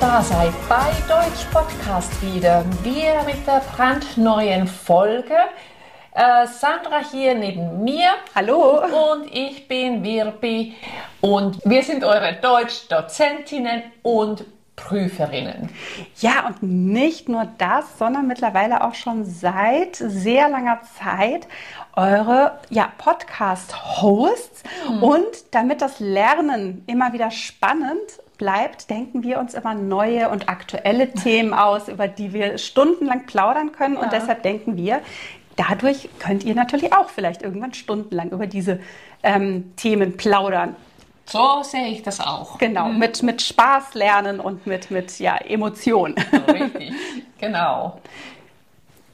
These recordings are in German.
da seid bei Deutsch Podcast wieder. Wir mit der brandneuen Folge. Äh, Sandra hier neben mir. Hallo. Und ich bin Wirbi. Und wir sind eure Deutschdozentinnen und Prüferinnen. Ja, und nicht nur das, sondern mittlerweile auch schon seit sehr langer Zeit eure ja, Podcast-Hosts. Mhm. Und damit das Lernen immer wieder spannend bleibt, denken wir uns immer neue und aktuelle Themen aus, über die wir stundenlang plaudern können. Und ja. deshalb denken wir, dadurch könnt ihr natürlich auch vielleicht irgendwann stundenlang über diese ähm, Themen plaudern. So sehe ich das auch. Genau, mhm. mit, mit Spaß lernen und mit, mit ja, Emotion. Richtig, genau.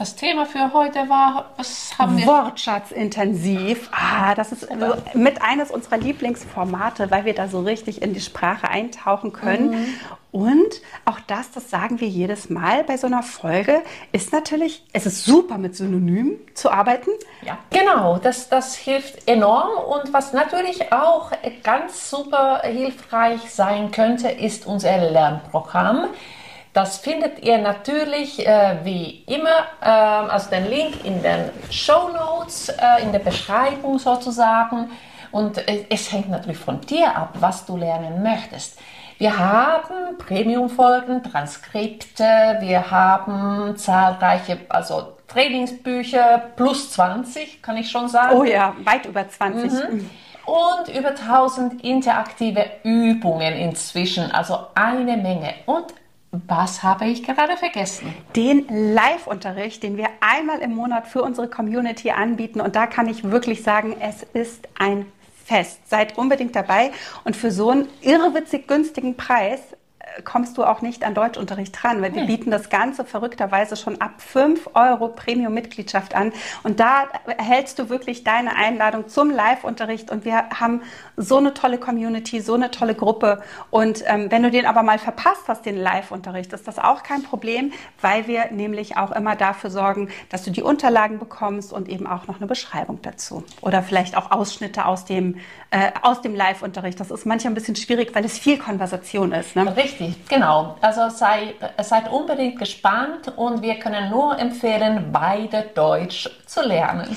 Das Thema für heute war, was haben wir? Wortschatzintensiv. Ah, das ist also mit eines unserer Lieblingsformate, weil wir da so richtig in die Sprache eintauchen können. Mhm. Und auch das, das sagen wir jedes Mal bei so einer Folge, ist natürlich, es ist super mit Synonymen zu arbeiten. Ja, genau, das, das hilft enorm. Und was natürlich auch ganz super hilfreich sein könnte, ist unser Lernprogramm. Das findet ihr natürlich äh, wie immer, äh, also den Link in den Show Notes, äh, in der Beschreibung sozusagen. Und äh, es hängt natürlich von dir ab, was du lernen möchtest. Wir haben Premium-Folgen, Transkripte, wir haben zahlreiche, also Trainingsbücher plus 20, kann ich schon sagen. Oh ja, weit über 20. Mhm. Und über 1000 interaktive Übungen inzwischen, also eine Menge. Und was habe ich gerade vergessen? Den Live-Unterricht, den wir einmal im Monat für unsere Community anbieten. Und da kann ich wirklich sagen, es ist ein Fest. Seid unbedingt dabei. Und für so einen irrwitzig günstigen Preis kommst du auch nicht an Deutschunterricht dran, weil wir hm. bieten das Ganze verrückterweise schon ab 5 Euro Premium-Mitgliedschaft an. Und da erhältst du wirklich deine Einladung zum Live-Unterricht. Und wir haben so eine tolle Community, so eine tolle Gruppe. Und ähm, wenn du den aber mal verpasst hast, den Live-Unterricht, ist das auch kein Problem, weil wir nämlich auch immer dafür sorgen, dass du die Unterlagen bekommst und eben auch noch eine Beschreibung dazu. Oder vielleicht auch Ausschnitte aus dem, äh, aus dem Live-Unterricht. Das ist manchmal ein bisschen schwierig, weil es viel Konversation ist. Ne? Richtig, genau. Also sei, seid unbedingt gespannt und wir können nur empfehlen, beide Deutsch zu lernen.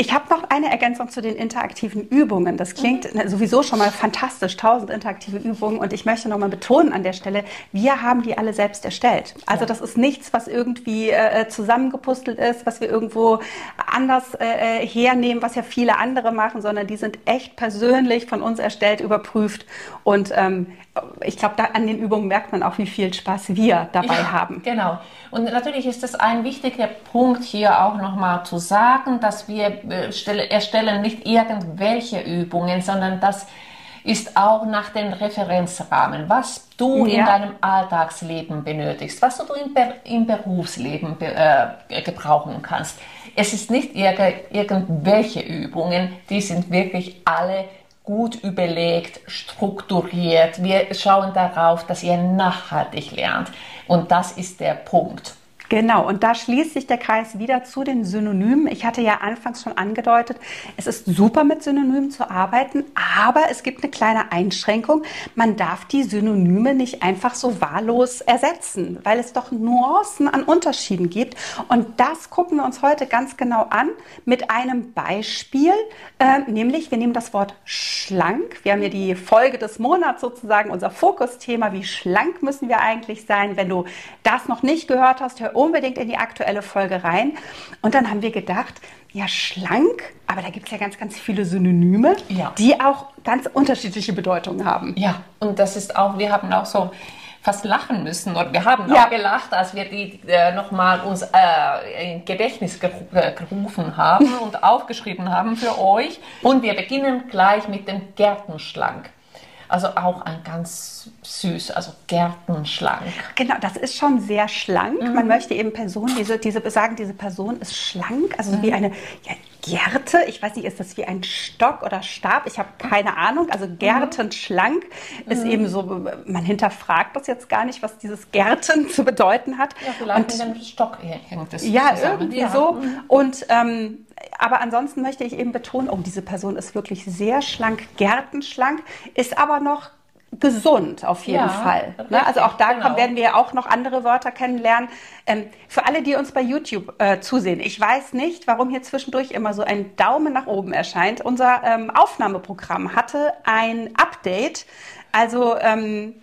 Ich habe noch eine Ergänzung zu den interaktiven Übungen. Das klingt mhm. sowieso schon mal fantastisch, tausend interaktive Übungen. Und ich möchte noch mal betonen an der Stelle, wir haben die alle selbst erstellt. Also ja. das ist nichts, was irgendwie äh, zusammengepustelt ist, was wir irgendwo anders äh, äh, hernehmen, was ja viele andere machen, sondern die sind echt persönlich von uns erstellt, überprüft. Und ähm, ich glaube, an den Übungen merkt man auch, wie viel Spaß wir dabei ja, haben. Genau. Und natürlich ist es ein wichtiger Punkt hier auch nochmal zu sagen, dass wir äh, erstellen nicht irgendwelche Übungen, sondern das ist auch nach den Referenzrahmen, was du ja. in deinem Alltagsleben benötigst, was du im, im Berufsleben äh, gebrauchen kannst. Es ist nicht irgendwelche Übungen, die sind wirklich alle gut überlegt, strukturiert. Wir schauen darauf, dass ihr nachhaltig lernt. Und das ist der Punkt. Genau, und da schließt sich der Kreis wieder zu den Synonymen. Ich hatte ja anfangs schon angedeutet, es ist super mit Synonymen zu arbeiten, aber es gibt eine kleine Einschränkung. Man darf die Synonyme nicht einfach so wahllos ersetzen, weil es doch Nuancen an Unterschieden gibt. Und das gucken wir uns heute ganz genau an mit einem Beispiel, äh, nämlich wir nehmen das Wort schlank. Wir haben hier die Folge des Monats sozusagen, unser Fokusthema, wie schlank müssen wir eigentlich sein. Wenn du das noch nicht gehört hast, hör unbedingt in die aktuelle Folge rein. Und dann haben wir gedacht, ja, schlank, aber da gibt es ja ganz, ganz viele Synonyme, ja. die auch ganz unterschiedliche Bedeutungen haben. Ja, und das ist auch, wir haben auch so fast lachen müssen und wir haben ja. auch gelacht, als wir die äh, nochmal uns äh, in Gedächtnis äh, gerufen haben und aufgeschrieben haben für euch. Und wir beginnen gleich mit dem Gärtenschlank. Also auch ein ganz süß, also gärtenschlank. Genau, das ist schon sehr schlank. Mhm. Man möchte eben Person, diese, diese sagen, diese Person ist schlank, also mhm. wie eine ja, Gärte. Ich weiß nicht, ist das wie ein Stock oder Stab? Ich habe keine Ahnung. Also Gärtenschlank mhm. ist eben so, man hinterfragt das jetzt gar nicht, was dieses Gärten zu bedeuten hat. Ja, vielleicht Und, mit dem Stock hängt das Ja, zusammen. irgendwie ja. so. Mhm. Und ähm, aber ansonsten möchte ich eben betonen, oh, diese Person ist wirklich sehr schlank, gärtenschlank, ist aber noch gesund auf jeden Ja, Fall. Ne? richtig, Also auch da genau. kommen, werden wir auch noch andere Wörter kennenlernen. Ähm, für alle, die uns bei YouTube äh, zusehen, ich weiß nicht, warum hier zwischendurch immer so ein Daumen nach oben erscheint. Unser ähm, Aufnahmeprogramm hatte ein Update. Also ähm,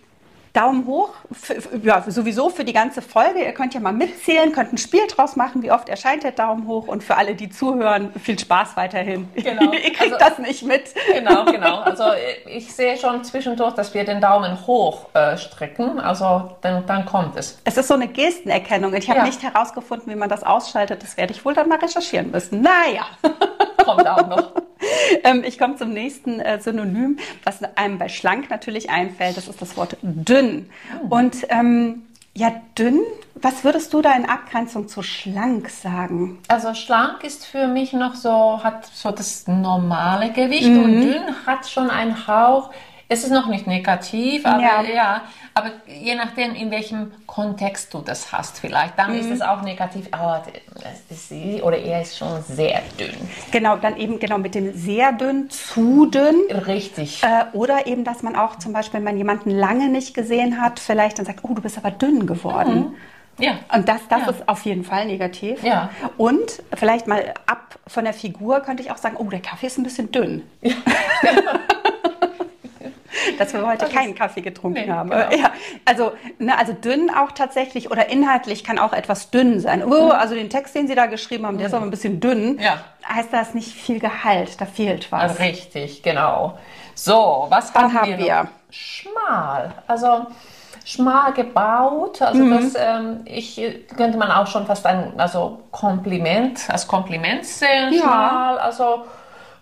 Daumen hoch, f- f- ja, sowieso für die ganze Folge. Ihr könnt ja mal mitzählen, könnt ein Spiel draus machen, wie oft erscheint der Daumen hoch. Und für alle, die zuhören, viel Spaß weiterhin. Genau. Ihr kriegt Also- das nicht mit. Genau, genau. Also ich sehe schon zwischendurch, dass wir den Daumen hoch äh, strecken. Also dann, dann kommt es. Es ist so eine Gestenerkennung. Ich habe Ja. nicht herausgefunden, wie man das ausschaltet. Das werde ich wohl dann mal recherchieren müssen. Naja, Kommt auch noch. ähm, ich komme zum nächsten äh, Synonym, was einem bei schlank natürlich einfällt. Das ist das Wort dünn. Und ähm, ja, dünn, was würdest du da in Abgrenzung zu schlank sagen? Also schlank ist für mich noch so, hat so das normale Gewicht Mhm. und dünn hat schon einen Hauch. Es ist noch nicht negativ, aber Ja. ja. aber je nachdem, in welchem Kontext du das hast, vielleicht, dann Mhm. ist es auch negativ. Aber das ist sie oder er ist schon sehr dünn. Genau, dann eben genau mit dem sehr dünn, zu dünn. Richtig. Äh, oder eben, dass man auch zum Beispiel, wenn man jemanden lange nicht gesehen hat, vielleicht dann sagt, oh, du bist aber dünn geworden. Ja. Und das, das Ja. ist auf jeden Fall negativ. Ja. Und vielleicht mal ab von der Figur könnte ich auch sagen, oh, der Kaffee ist ein bisschen dünn. Dass wir heute Das keinen Kaffee getrunken Nee, haben. genau. Ja, also, ne, also dünn auch tatsächlich oder inhaltlich kann auch etwas dünn sein. Oh, also den Text, den Sie da geschrieben haben, der ist aber ein bisschen dünn. Mhm. Ja. Heißt das nicht viel Gehalt, da fehlt was. Richtig, genau. So, was Dann haben, haben wir? wir-? Schmal. Also schmal gebaut. Also Mhm. das ähm, ich, könnte man auch schon fast ein also Kompliment, als Kompliment sehen. Ja. Schmal, also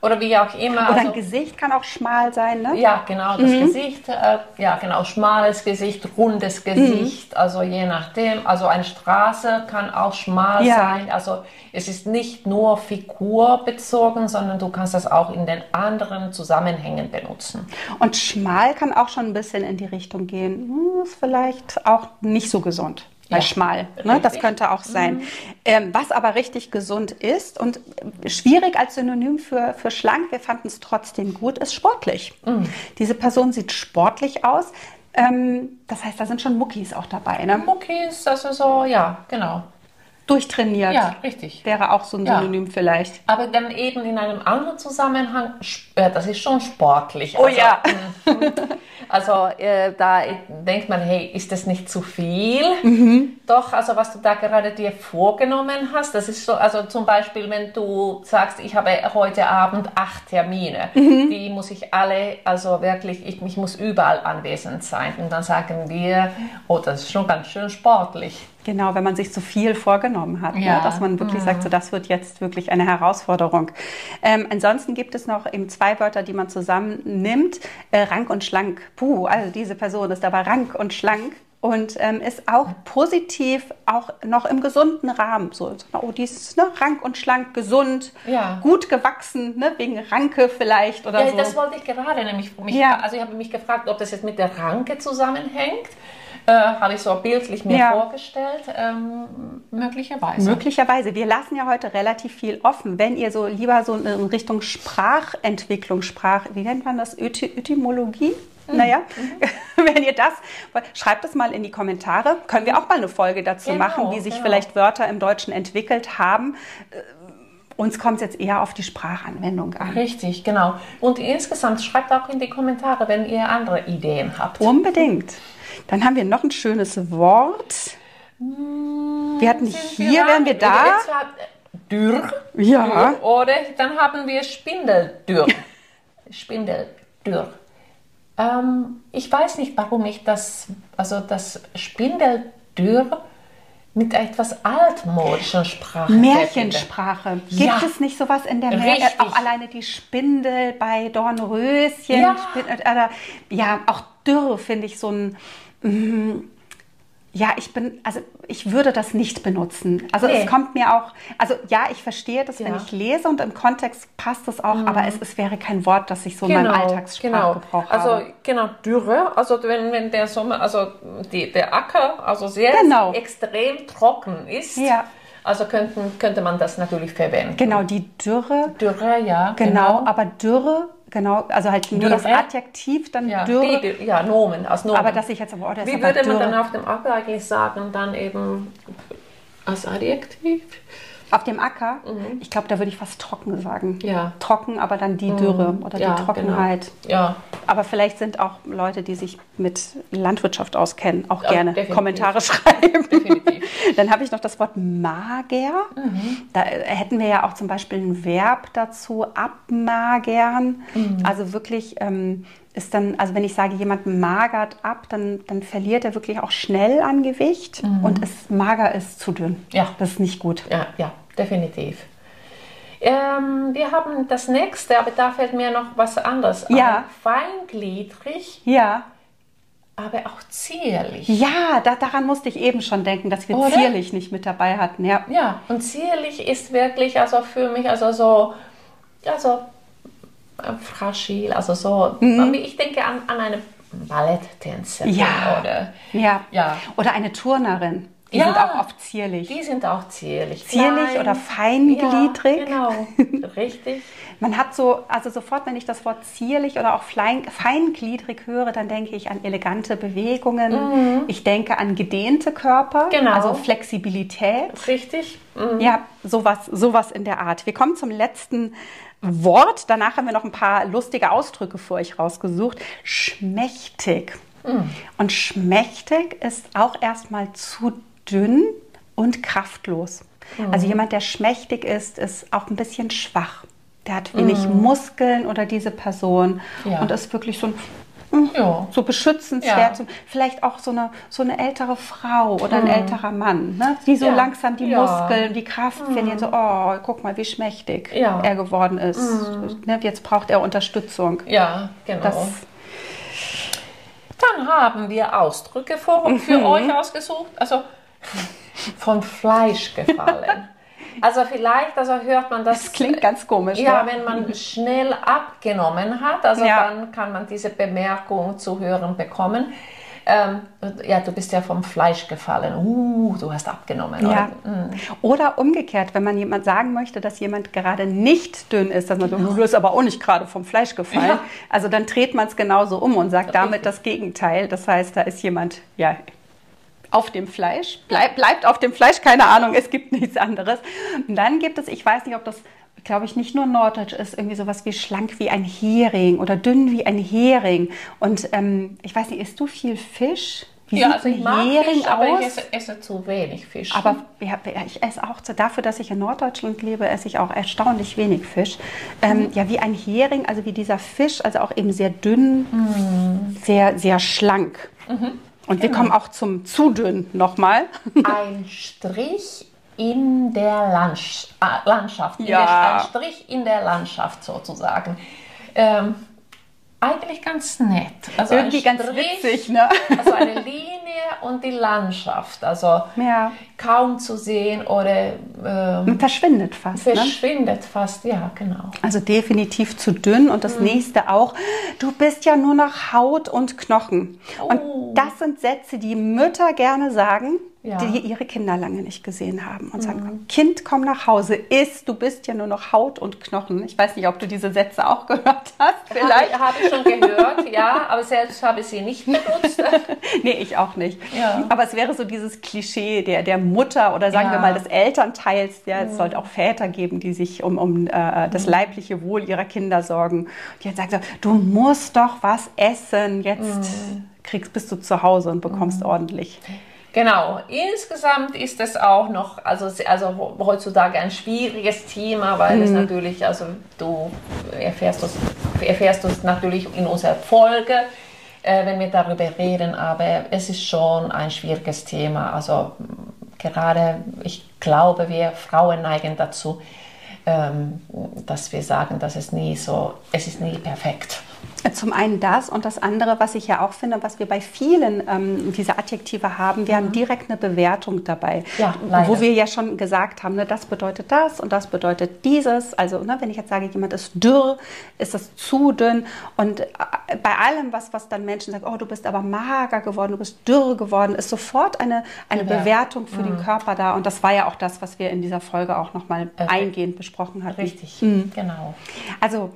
oder wie auch immer. Oder also, ein Gesicht kann auch schmal sein, ne? ja, genau, das Gesicht, äh, ja, genau, schmales Gesicht, rundes Gesicht, also je nachdem. Also eine Straße kann auch schmal Ja. sein. Also es ist nicht nur figurbezogen, sondern du kannst das auch in den anderen Zusammenhängen benutzen. Und schmal kann auch schon ein bisschen in die Richtung gehen. Hm, ist vielleicht auch nicht so gesund. Bei Ja, schmal. Ne? Das könnte auch sein. Ähm, was aber richtig gesund ist und schwierig als Synonym für, für schlank, wir fanden es trotzdem gut, ist sportlich. Diese Person sieht sportlich aus. Ähm, das heißt, da sind schon Muckis auch dabei. Ne? Muckis, also so, ja, genau. Durchtrainiert. Ja, richtig. Wäre auch so ein Ja. Synonym vielleicht. Aber dann eben in einem anderen Zusammenhang, äh, das ist schon sportlich. Oh also, ja. Also äh, da denkt man, hey, ist das nicht zu viel? Mhm. Doch, also was du da gerade dir vorgenommen hast, das ist so, also zum Beispiel, wenn du sagst, ich habe heute Abend acht Termine, Mhm. die muss ich alle, also wirklich, ich, ich muss überall anwesend sein. Und dann sagen wir, oh, das ist schon ganz schön sportlich. Genau, wenn man sich zu viel vorgenommen hat, ne? Ja. dass man wirklich sagt, so das wird jetzt wirklich eine Herausforderung. Ähm, ansonsten gibt es noch eben zwei Wörter, die man zusammennimmt, äh, rank und schlank. Puh, also diese Person ist aber rank und schlank und ähm, ist auch positiv, auch noch im gesunden Rahmen. So, oh, die ist ne, rank und schlank, gesund, Ja. gut gewachsen, ne, wegen Ranke vielleicht oder Ja, so. das wollte ich gerade nämlich. Mich, Ja. Also ich habe mich gefragt, ob das jetzt mit der Ranke zusammenhängt. Äh, habe ich so bildlich mir Ja. vorgestellt. Ähm, möglicherweise. Möglicherweise. Wir lassen ja heute relativ viel offen. Wenn ihr so lieber so in Richtung Sprachentwicklung, Sprach, wie nennt man das? Öty Etymologie? Naja, wenn ihr das, schreibt es mal in die Kommentare. Können wir auch mal eine Folge dazu Genau, machen, wie sich genau. vielleicht Wörter im Deutschen entwickelt haben. Uns kommt es jetzt eher auf die Sprachanwendung an. Richtig, genau. Und insgesamt schreibt auch in die Kommentare, wenn ihr andere Ideen habt. Unbedingt. Dann haben wir noch ein schönes Wort. Wir hatten hier, wären wir da. Dürr. Ja. Dürr. Oder dann haben wir Spindeldürr. Spindeldürr. Ähm, ich weiß nicht, warum ich das, also das Spindeldürr mit etwas altmodischen Sprache. Märchensprache. Gibt Ja. es nicht sowas in der Märchen? Richtig. Auch alleine die Spindel bei Dornröschen. Ja. Spin- äh, oder, ja, auch Dürr finde ich so ein. mm, ja, ich bin, also ich würde das nicht benutzen. Also Nee. es kommt mir auch, also ja, ich verstehe das, wenn Ja. Mhm. ich lese und im Kontext passt es auch, aber es, es wäre kein Wort, das ich so in meinem Alltagssprachgebrauch Also habe. genau, Dürre, also wenn, wenn der Sommer, also die, der Acker also sehr Genau. extrem trocken ist, Ja. also könnten, könnte man das natürlich verwenden. Genau, die Dürre, Dürre, ja. genau, aber Dürre genau, also halt nur das? Adjektiv dann Ja, dürre. die, die, ja Nomen, als Nomen. Aber dass ich jetzt aber, oh, ist Wie würde man dann auf dem Acker eigentlich sagen, dann eben als Adjektiv? Auf dem Acker, ich glaube, da würde ich fast trocken sagen. Mhm. Ja. Mhm. Trocken, aber dann die Dürre oder Ja, die Trockenheit. Genau. Ja, Aber vielleicht sind auch Leute, die sich mit Landwirtschaft auskennen, auch gerne definitiv. Kommentare schreiben. definitiv. Dann habe ich noch das Wort mager. Mhm. Da äh, hätten wir ja auch zum Beispiel ein Verb dazu, abmagern. Mhm. Also wirklich ähm, ist dann, also wenn ich sage, jemand magert ab, dann, dann verliert er wirklich auch schnell an Gewicht und ist mager ist zu dünn. Mhm. Ja. Das ist nicht gut. Ja, ja, definitiv. Ähm, wir haben das nächste, aber da fällt mir noch was anderes Ja. ein. Feingliedrig, Ja. Aber auch zierlich. Ja, da, daran musste ich eben schon denken, dass wir Oder? zierlich nicht mit dabei hatten. Ja. Ja, und zierlich ist wirklich also für mich also so, ja, so äh, fragil, also so, ich denke an, an eine Balletttänzerin Mhm. Ja. oder, Ja. Ja. Oder eine Turnerin. Die Ja. sind auch oft zierlich. die sind auch zierlich. Zierlich Klein. oder feingliedrig. Ja, genau, richtig. Man hat so, also sofort, wenn ich das Wort zierlich oder auch fein, feingliedrig höre, dann denke ich an elegante Bewegungen. Ich denke an gedehnte Körper, Mhm. Genau. also Flexibilität. Richtig. Mhm. Ja, sowas, sowas in der Art. Wir kommen zum letzten Wort. Danach haben wir noch ein paar lustige Ausdrücke für euch rausgesucht. Schmächtig. Und schmächtig ist auch erstmal zu dünn und kraftlos. Also jemand, der schmächtig ist, ist auch ein bisschen schwach. Der hat wenig Muskeln oder diese Person Ja. und ist wirklich so ein Ja. so beschützenswert, Ja. vielleicht auch so eine, so eine ältere Frau oder ein älterer Mann, ne? die so Ja. langsam die. Muskeln, die Kraft verlieren, so, oh, guck mal, wie schmächtig er geworden ist. Ne? Jetzt braucht er Unterstützung. Ja, genau. Das, Dann haben wir Ausdrücke für, für Mhm. euch ausgesucht. Also vom Fleisch gefallen. Also vielleicht, also hört man das. das klingt ganz komisch. Ja, ne? wenn man schnell abgenommen hat, also Ja. dann kann man diese Bemerkung zu hören bekommen. Ähm, ja, du bist ja vom Fleisch gefallen. Uh, du hast abgenommen. Ja. Oder, Oder umgekehrt, wenn man jemand sagen möchte, dass jemand gerade nicht dünn ist, dass man so, du bist aber auch nicht gerade vom Fleisch gefallen. Ja. Also dann dreht man es genauso um und sagt damit das Gegenteil. Das heißt, da ist jemand, ja, auf dem Fleisch, bleib, bleibt auf dem Fleisch, keine Ahnung, es gibt nichts anderes. Und dann gibt es, ich weiß nicht, ob das, glaube ich, nicht nur Norddeutsch ist, irgendwie sowas wie schlank wie ein Hering oder dünn wie ein Hering. Und ähm, ich weiß nicht, isst du viel Fisch? Wie ja, also ich mag Hering Fisch, aber aus? ich esse, esse zu wenig Fisch. Aber ja, ich esse auch dafür, dass ich in Norddeutschland lebe, esse ich auch erstaunlich wenig Fisch. Ähm, ja, wie ein Hering, also wie dieser Fisch, also auch eben sehr dünn, sehr, sehr schlank. Und wir kommen auch zum zu dünn nochmal. ein Strich in der Landsch äh, Landschaft. Ja. Der, ein Strich in der Landschaft sozusagen. Ähm, eigentlich ganz nett. Also Irgendwie ganz witzig, ne? Also eine Linie und die Landschaft. Also Ja. kaum zu sehen oder ähm, verschwindet fast. Ne? verschwindet fast. Ja, genau. Also definitiv zu dünn. Und das nächste auch, du bist ja nur noch Haut und Knochen. Oh. Und das sind Sätze, die Mütter gerne sagen, Ja. die ihre Kinder lange nicht gesehen haben. Und sagen, Kind, komm nach Hause, iss, du bist ja nur noch Haut und Knochen. Ich weiß nicht, ob du diese Sätze auch gehört hast. Vielleicht. Habe ich schon gehört, ja, aber selbst habe ich sie nicht benutzt. Nee, ich auch nicht. Ja. Aber es wäre so dieses Klischee der, der Mutter oder sagen Ja. wir mal des Elternteils. Ja, es sollte auch Väter geben, die sich um, um äh, das leibliche Wohl ihrer Kinder sorgen. Die jetzt sagen so, du musst doch was essen. Jetzt kriegst, bist du zu Hause und bekommst ordentlich. Genau, insgesamt ist es auch noch, also, also heutzutage ein schwieriges Thema, weil es natürlich, also du erfährst es, erfährst natürlich in unserer Folge, äh, wenn wir darüber reden, aber es ist schon ein schwieriges Thema. Also gerade, ich glaube, wir Frauen neigen dazu, ähm, dass wir sagen, dass es nie so, es ist nie perfekt. Zum einen das und das andere, was ich ja auch finde, was wir bei vielen ähm, dieser Adjektive haben, wir haben direkt eine Bewertung dabei. Mhm. Ja, wo wir ja schon gesagt haben, ne, das bedeutet das und das bedeutet dieses. Also ne, wenn ich jetzt sage, jemand ist dürr, ist das zu dünn. Und äh, bei allem, was, was dann Menschen sagen, oh, du bist aber mager geworden, du bist dürr geworden, ist sofort eine, eine Bewertung. Bewertung für Mhm. den Körper da. Und das war ja auch das, was wir in dieser Folge auch nochmal eingehend besprochen hatten. Richtig, genau. Also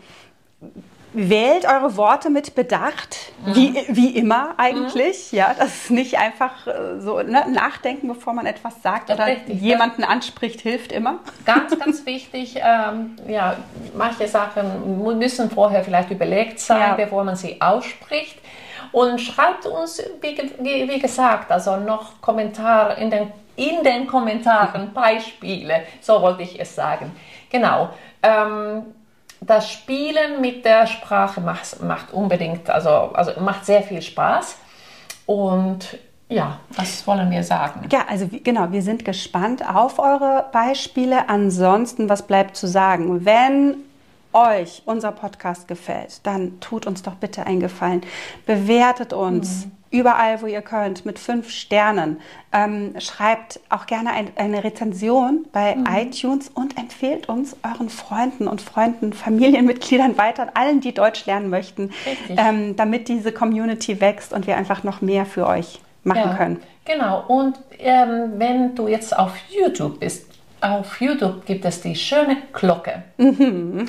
Wählt eure Worte mit Bedacht, mhm. wie, wie immer eigentlich. Mhm. Ja, das ist nicht einfach äh, so ne, nachdenken, bevor man etwas sagt oder richtig, jemanden anspricht, hilft immer. Ganz, ganz wichtig. Ähm, ja, manche Sachen müssen vorher vielleicht überlegt sein, ja. bevor man sie ausspricht. Und schreibt uns, wie, wie gesagt, also noch Kommentare in den, in den Kommentaren, Beispiele, so wollte ich es sagen. Genau. Ähm, das Spielen mit der Sprache macht, macht unbedingt, also, also macht sehr viel Spaß. Und ja, was wollen wir sagen? Ja, also genau, wir sind gespannt auf eure Beispiele. Ansonsten, was bleibt zu sagen? Wenn euch unser Podcast gefällt, dann tut uns doch bitte einen Gefallen. Bewertet uns. Mhm überall, wo ihr könnt, mit fünf Sternen. Ähm, schreibt auch gerne ein, eine Rezension bei mhm. iTunes und empfehlt uns euren Freunden und Freunden, Familienmitgliedern weiter, allen, die Deutsch lernen möchten, ähm, damit diese Community wächst und wir einfach noch mehr für euch machen ja, können. Genau. Und ähm, wenn du jetzt auf YouTube bist, auf YouTube gibt es die schöne Glocke. Mhm.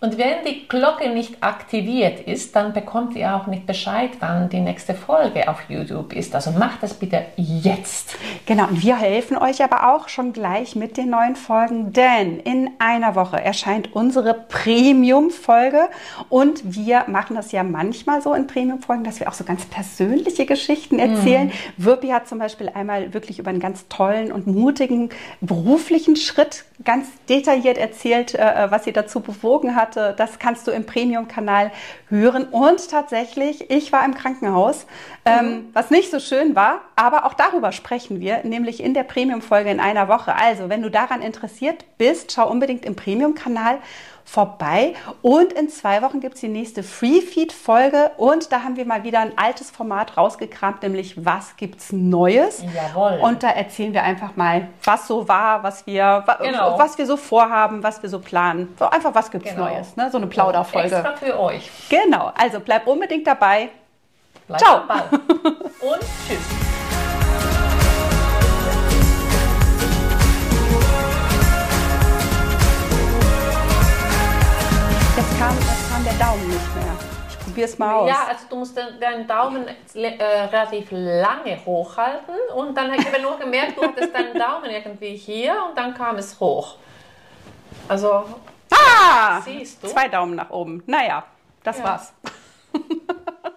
Und wenn die Glocke nicht aktiviert ist, dann bekommt ihr auch nicht Bescheid, wann die nächste Folge auf YouTube ist. Also macht das bitte jetzt. Genau, und wir helfen euch aber auch schon gleich mit den neuen Folgen, denn in einer Woche erscheint unsere Premium-Folge und wir machen das ja manchmal so in Premium-Folgen, dass wir auch so ganz persönliche Geschichten erzählen. Mhm. Wirpi hat zum Beispiel einmal wirklich über einen ganz tollen und mutigen beruflichen Schritt ganz detailliert erzählt, äh, was sie dazu bewogen hat hatte, das kannst du im Premium-Kanal hören. Und tatsächlich, ich war im Krankenhaus, ähm, mhm. was nicht so schön war, aber auch darüber sprechen wir, nämlich in der Premium-Folge in einer Woche. Also, wenn du daran interessiert bist, schau unbedingt im Premium-Kanal vorbei. Und in zwei Wochen gibt es die nächste Free-Feed-Folge. Und da haben wir mal wieder ein altes Format rausgekramt, nämlich Was gibt's Neues? Jawohl. Und da erzählen wir einfach mal, was so war, was wir, genau. was wir so vorhaben, was wir so planen. So einfach, was gibt's genau. Neues? Ne? So eine Plauderfolge. Extra für euch. Genau. Also bleib unbedingt dabei. Bleib Ciao. Und tschüss. Kam, kam der Daumen nicht mehr. Ich probiere es mal aus. Ja, also du musst deinen Daumen äh, relativ lange hochhalten und dann habe ich nur gemerkt, du hattest deinen Daumen irgendwie hier und dann kam es hoch. Also, ah, siehst du? Zwei Daumen nach oben. Naja, das ja. war's.